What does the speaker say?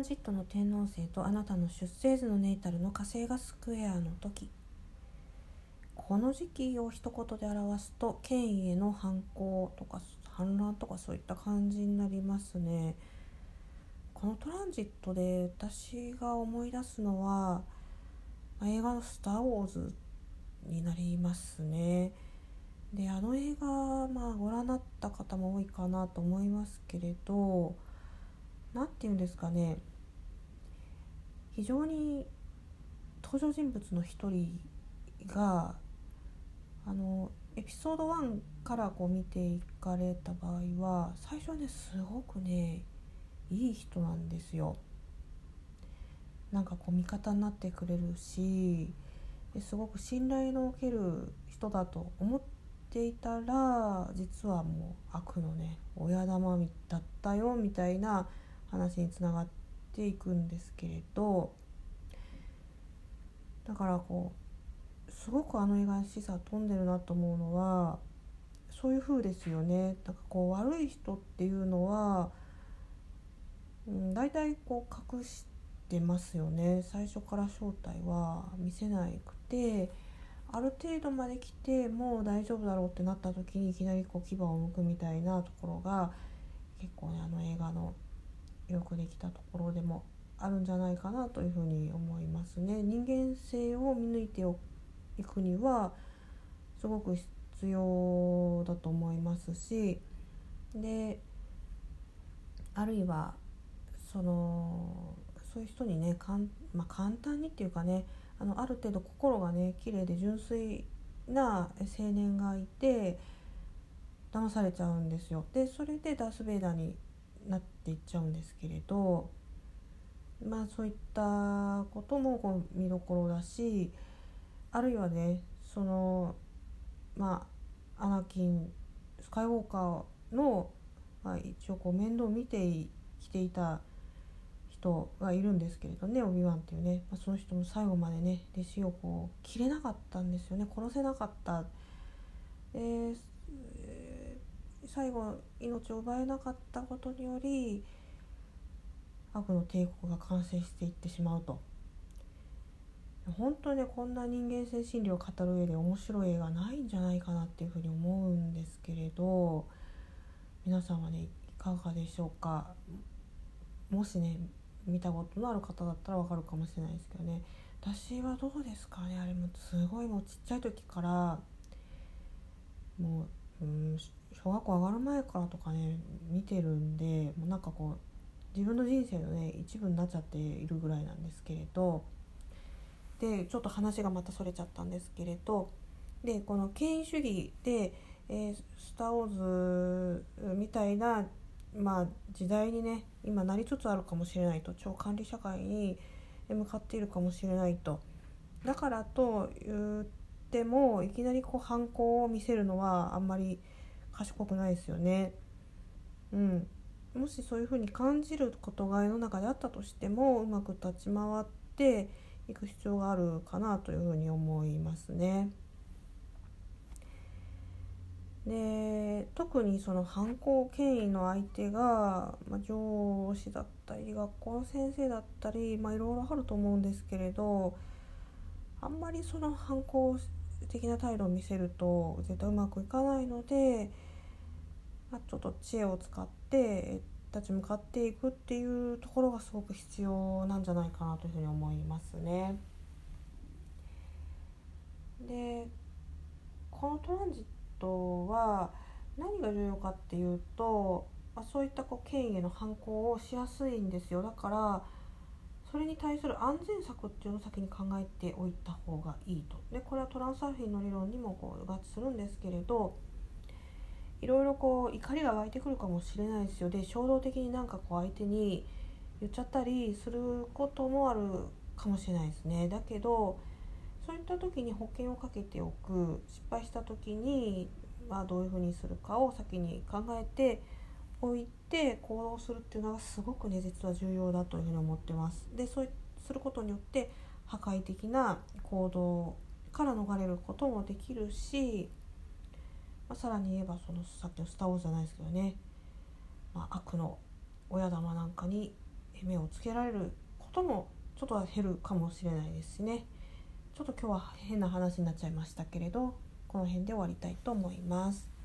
ンジットの天王星とあなたの出生図のネイタルの火星がスクエアの時この時期を一言で表すと権威への反抗とか反乱とかそういった感じになりますね。このトランジットで私が思い出すのは映画の「スター・ウォーズ」になりますね。であの映画、まあ、ご覧になった方も多いかなと思いますけれど何て言うんですかね非常に登場人物の一人があのエピソード1からこう見ていかれた場合は最初はねすごくねいい人なんですよ。なんかこう味方になってくれるしすごく信頼のおける人だと思っていたら実はもう悪のね親玉だったよみたいな話につながっていくんですけれどだからこうすごくあの映画に示唆飛んでるなと思うのはそういう風ですよね。なんかこう悪い人っていうのは、うん、大体こう隠してますよね最初から正体は見せなくてある程度まで来てもう大丈夫だろうってなった時にいきなりこう牙を剥くみたいなところが結構ねあの映画のよくできたところでもあるんじゃないかなというふうに思いますね。人間性を見抜いていくにはすごく必要だと思いますしであるいはそのそういう人にねかん、まあ、簡単にっていうかねあのある程度心がね綺麗で純粋な青年がいて騙されちゃうんですよ。でそれでダース・ベイダーになっていっちゃうんですけれどまあそういったこともこう見どころだしあるいはねそのまあアナキンスカイウォーカーの、まあ、一応こう面倒を見てきていた人がいるんですけれどねオビワンっていうね、まあ、その人も最後までね弟子をこう切れなかったんですよね殺せなかった。で最後命を奪えなかったことにより悪の帝国が完成していってしまうと。本当にねこんな人間性心理を語る上で面白い映画ないんじゃないかなっていうふうに思うんですけれど皆さんはねいかがでしょうか？もしね見たことのある方だったらわかるかもしれないですけどね。私はどうですかね？あれもすごいもうちっちゃい時からもう、うん、小学校上がる前からとかね見てるんでもうなんかこう自分の人生のね一部になっちゃっているぐらいなんですけれどでちょっと話がまたそれちゃったんですけれどでこの権威主義で、えー、スター・ウォーズみたいな、まあ、時代にね今なりつつあるかもしれないと超管理社会に向かっているかもしれないと。だからと言ってもいきなりこう反抗を見せるのはあんまり賢くないですよね。うん、もしそういうふうに感じることが世の中であったとしてもうまく立ち回っていく必要があるかなというふうに思いますね。で特にその犯行権威の相手が、まあ、上司だったり学校の先生だったり、まあ、いろいろあると思うんですけれどあんまりその反抗的な態度を見せると絶対うまくいかないので、まあ、ちょっと知恵を使って、立ち向かっていくっていうところがすごく必要なんじゃないかなというふうに思いますね。でこのトランジットは何が重要かっていうと、まあ、そういったこう権威への反抗をしやすいんですよだからそれに対する安全策っていうのを先に考えておいた方がいいと。でこれはトランスサーフィンの理論にもこう合致するんですけれどいろいろこう怒りが湧いてくるかもしれないですよ。で衝動的になんかこう相手に言っちゃったりすることもあるかもしれないですね。だけどそういった時に保険をかけておく。失敗した時に、まあ、どういうふうにするかを先に考えておいて行動するっていうのがすごくね実は重要だというふうに思ってます。でそうすることによって破壊的な行動から逃れることもできるしまあ、さらに言えばそのさっきの「スター・ウォーズ」じゃないですけどね、まあ、悪の親玉なんかに、目をつけられることもちょっとは減るかもしれないですしねちょっと今日は変な話になっちゃいましたけれどこの辺で終わりたいと思います。